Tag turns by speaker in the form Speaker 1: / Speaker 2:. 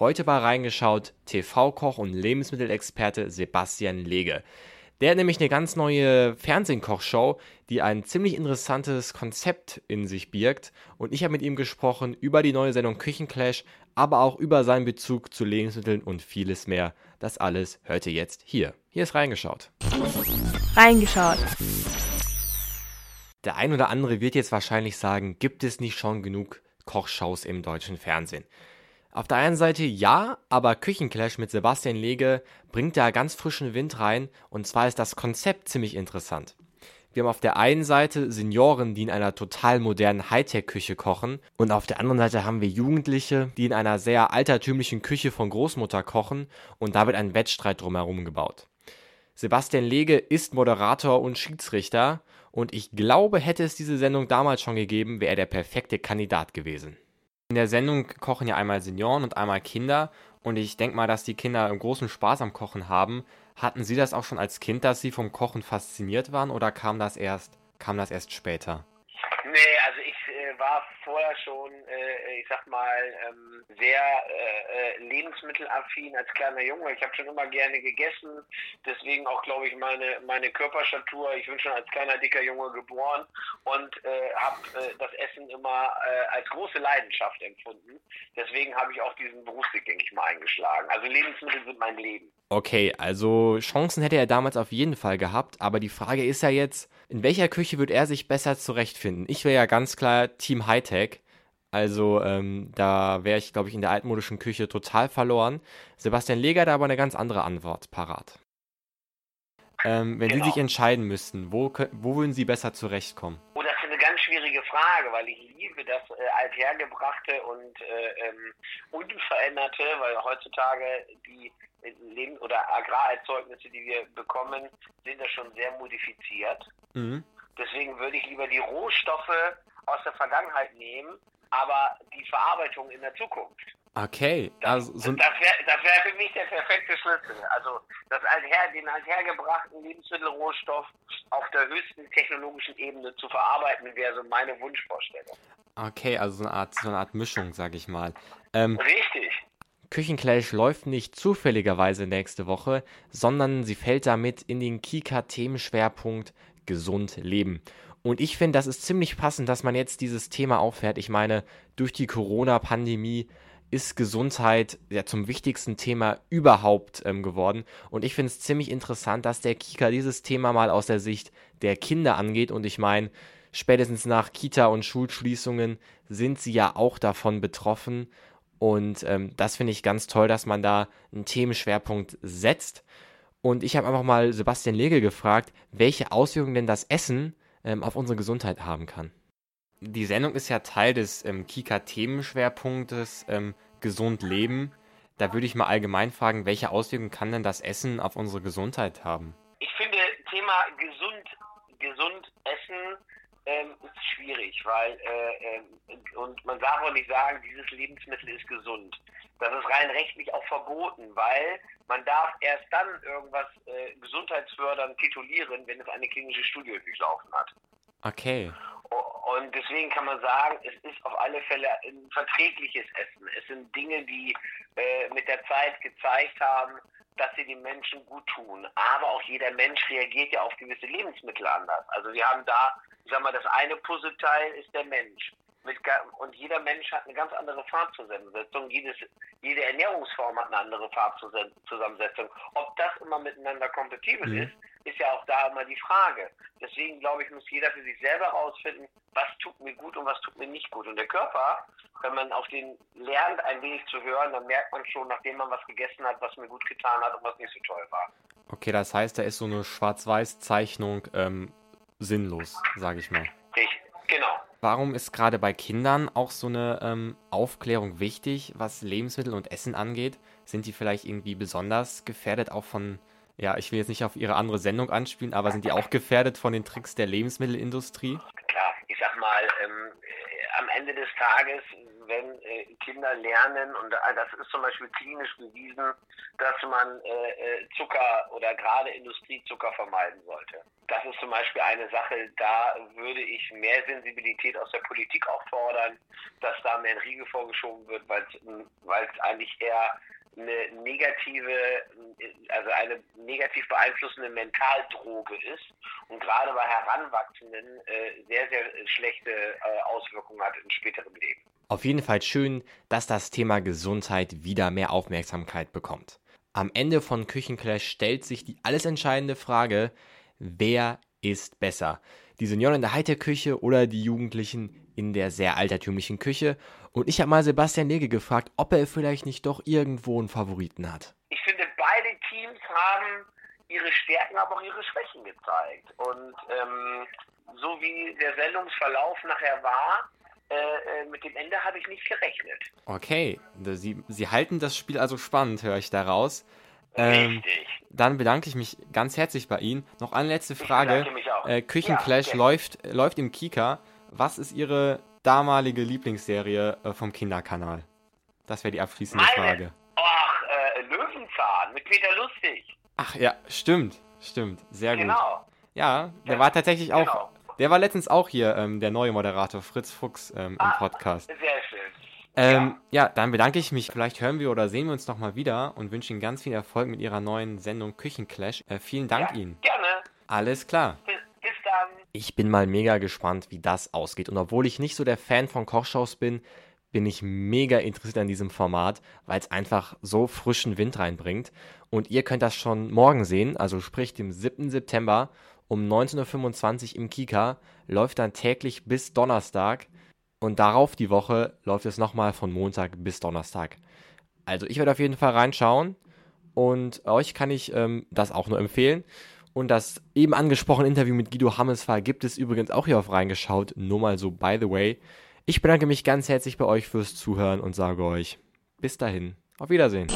Speaker 1: Heute bei reingeschaut TV-Koch und Lebensmittelexperte Sebastian Lege. Der hat nämlich eine ganz neue Fernsehkochshow, die ein ziemlich interessantes Konzept in sich birgt. Und ich habe mit ihm gesprochen über die neue Sendung Küchenclash, aber auch über seinen Bezug zu Lebensmitteln und vieles mehr. Das alles hört ihr jetzt hier. Hier ist reingeschaut.
Speaker 2: Reingeschaut.
Speaker 1: Der ein oder andere wird jetzt wahrscheinlich sagen, gibt es nicht schon genug Kochshows im deutschen Fernsehen? Auf der einen Seite ja, aber Küchenclash mit Sebastian Lege bringt da ganz frischen Wind rein und zwar ist das Konzept ziemlich interessant. Wir haben auf der einen Seite Senioren, die in einer total modernen Hightech-Küche kochen und auf der anderen Seite haben wir Jugendliche, die in einer sehr altertümlichen Küche von Großmutter kochen und da wird ein Wettstreit drumherum gebaut. Sebastian Lege ist Moderator und Schiedsrichter und ich glaube, hätte es diese Sendung damals schon gegeben, wäre er der perfekte Kandidat gewesen. In der Sendung kochen ja einmal Senioren und einmal Kinder und ich denke mal, dass die Kinder einen großen Spaß am Kochen haben. Hatten Sie das auch schon als Kind, dass Sie vom Kochen fasziniert waren oder kam das erst, kam das erst später?
Speaker 3: Nee, also ich äh, war vorher schon, äh, ich sag mal, ähm, sehr äh, äh, lebensmittelaffin als kleiner Junge. Ich habe schon immer gerne gegessen, deswegen auch, glaube ich, meine, meine Körperstatur. Ich bin schon als kleiner, dicker Junge geboren und äh, habe äh, das Essen immer äh, als große Leidenschaft empfunden. Deswegen habe ich auch diesen Berufsweg, denke ich mal, eingeschlagen. Also Lebensmittel sind mein Leben.
Speaker 1: Okay, also Chancen hätte er damals auf jeden Fall gehabt, aber die Frage ist ja jetzt, in welcher Küche wird er sich besser zurechtfinden? Ich wäre ja ganz klar Team Hightech. Also ähm, da wäre ich, glaube ich, in der altmodischen Küche total verloren. Sebastian Leger hat aber eine ganz andere Antwort parat. Ähm, wenn genau. Sie sich entscheiden müssten, wo, wo würden Sie besser zurechtkommen?
Speaker 3: Oh, das ist eine ganz schwierige Frage, weil ich liebe das äh, althergebrachte und äh, ähm, unveränderte, weil heutzutage die Leben- oder Agrarerzeugnisse, die wir bekommen, sind ja schon sehr modifiziert. Mhm. Deswegen würde ich lieber die Rohstoffe aus der Vergangenheit nehmen, aber die Verarbeitung in der Zukunft.
Speaker 1: Okay, also
Speaker 3: so das wäre das wär für mich der perfekte Schlüssel. Also das alther, den althergebrachten Lebensmittelrohstoff auf der höchsten technologischen Ebene zu verarbeiten, wäre so meine Wunschvorstellung.
Speaker 1: Okay, also so eine Art, so eine Art Mischung, sag ich mal. Ähm,
Speaker 3: Richtig.
Speaker 1: Küchenclash läuft nicht zufälligerweise nächste Woche, sondern sie fällt damit in den Kika-Themenschwerpunkt Gesund Leben. Und ich finde, das ist ziemlich passend, dass man jetzt dieses Thema auffährt. Ich meine, durch die Corona-Pandemie ist Gesundheit ja zum wichtigsten Thema überhaupt ähm, geworden. Und ich finde es ziemlich interessant, dass der Kika dieses Thema mal aus der Sicht der Kinder angeht. Und ich meine, spätestens nach Kita- und Schulschließungen sind sie ja auch davon betroffen. Und ähm, das finde ich ganz toll, dass man da einen Themenschwerpunkt setzt. Und ich habe einfach mal Sebastian Lege gefragt, welche Auswirkungen denn das Essen ähm, auf unsere Gesundheit haben kann. Die Sendung ist ja Teil des ähm, Kika-Themenschwerpunktes ähm, Gesund Leben. Da würde ich mal allgemein fragen, welche Auswirkungen kann denn das Essen auf unsere Gesundheit haben?
Speaker 3: Ich finde, Thema gesund, gesund essen ähm, ist schwierig, weil äh, äh, und man darf auch nicht sagen, dieses Lebensmittel ist gesund. Das ist rein rechtlich auch verboten, weil man darf erst dann irgendwas äh, gesundheitsfördernd titulieren, wenn es eine klinische Studie durchlaufen hat.
Speaker 1: Okay.
Speaker 3: Und deswegen kann man sagen, es ist auf alle Fälle ein verträgliches Essen. Es sind Dinge, die äh, mit der Zeit gezeigt haben, dass sie den Menschen gut tun. Aber auch jeder Mensch reagiert ja auf gewisse Lebensmittel anders. Also wir haben da, ich sag mal, das eine Puzzleteil ist der Mensch. Mit, und jeder Mensch hat eine ganz andere Farbzusammensetzung. Jedes, jede Ernährungsform hat eine andere Farbzusammensetzung. Ob das immer miteinander kompatibel mhm. ist, ist ja auch da immer die Frage. Deswegen glaube ich, muss jeder für sich selber herausfinden, was tut mir gut und was tut mir nicht gut. Und der Körper, wenn man auf den lernt, ein wenig zu hören, dann merkt man schon, nachdem man was gegessen hat, was mir gut getan hat und was nicht so toll war.
Speaker 1: Okay, das heißt, da ist so eine Schwarz-Weiß-Zeichnung ähm, sinnlos, sage ich mal.
Speaker 3: Richtig, genau.
Speaker 1: Warum ist gerade bei Kindern auch so eine ähm, Aufklärung wichtig, was Lebensmittel und Essen angeht? Sind die vielleicht irgendwie besonders gefährdet auch von, ja, ich will jetzt nicht auf ihre andere Sendung anspielen, aber sind die auch gefährdet von den Tricks der Lebensmittelindustrie?
Speaker 3: Sag mal, ähm, am Ende des Tages, wenn äh, Kinder lernen, und äh, das ist zum Beispiel klinisch bewiesen, dass man äh, äh, Zucker oder gerade Industriezucker vermeiden sollte. Das ist zum Beispiel eine Sache, da würde ich mehr Sensibilität aus der Politik auch fordern, dass da mehr ein Riegel vorgeschoben wird, weil es eigentlich eher eine negative, also eine negativ beeinflussende Mentaldroge ist und gerade bei Heranwachsenden äh, sehr, sehr schlechte äh, Auswirkungen hat im späteren Leben.
Speaker 1: Auf jeden Fall schön, dass das Thema Gesundheit wieder mehr Aufmerksamkeit bekommt. Am Ende von Küchenclash stellt sich die alles entscheidende Frage, wer ist besser? Die Senioren in der Hightech-Küche oder die Jugendlichen in der sehr altertümlichen Küche? Und ich habe mal Sebastian Lege gefragt, ob er vielleicht nicht doch irgendwo einen Favoriten hat.
Speaker 3: Ich finde, beide Teams haben ihre Stärken, aber auch ihre Schwächen gezeigt. Und ähm, so wie der Sendungsverlauf nachher war, äh, äh, mit dem Ende habe ich nicht gerechnet.
Speaker 1: Okay, Sie, Sie halten das Spiel also spannend, höre ich daraus.
Speaker 3: Ähm, Richtig.
Speaker 1: Dann bedanke ich mich ganz herzlich bei Ihnen. Noch eine letzte Frage. Äh, Küchenclash ja, okay. läuft, läuft im Kika. Was ist Ihre damalige Lieblingsserie äh, vom Kinderkanal? Das wäre die abschließende
Speaker 3: Meine,
Speaker 1: Frage.
Speaker 3: Ach, äh, Löwenzahn mit Peter Lustig.
Speaker 1: Ach ja, stimmt, stimmt, sehr
Speaker 3: genau.
Speaker 1: gut. Ja, der ja, war tatsächlich auch, genau. der war letztens auch hier, ähm, der neue Moderator Fritz Fuchs ähm, im ah, Podcast.
Speaker 3: Sehr schön.
Speaker 1: Ähm, ja. ja. dann bedanke ich mich. Vielleicht hören wir oder sehen wir uns nochmal wieder und wünsche Ihnen ganz viel Erfolg mit Ihrer neuen Sendung Küchenclash. Äh, vielen Dank
Speaker 3: ja,
Speaker 1: Ihnen.
Speaker 3: Gerne.
Speaker 1: Alles klar. Ich bin mal mega gespannt, wie das ausgeht. Und obwohl ich nicht so der Fan von Kochshows bin, bin ich mega interessiert an diesem Format, weil es einfach so frischen Wind reinbringt. Und ihr könnt das schon morgen sehen, also sprich dem 7. September um 19.25 Uhr im Kika, läuft dann täglich bis Donnerstag. Und darauf die Woche läuft es nochmal von Montag bis Donnerstag. Also ich werde auf jeden Fall reinschauen und euch kann ich ähm, das auch nur empfehlen. Und das eben angesprochene Interview mit Guido Hammesfahr gibt es übrigens auch hier auf reingeschaut. Nur mal so by the way. Ich bedanke mich ganz herzlich bei euch fürs Zuhören und sage euch bis dahin. Auf Wiedersehen.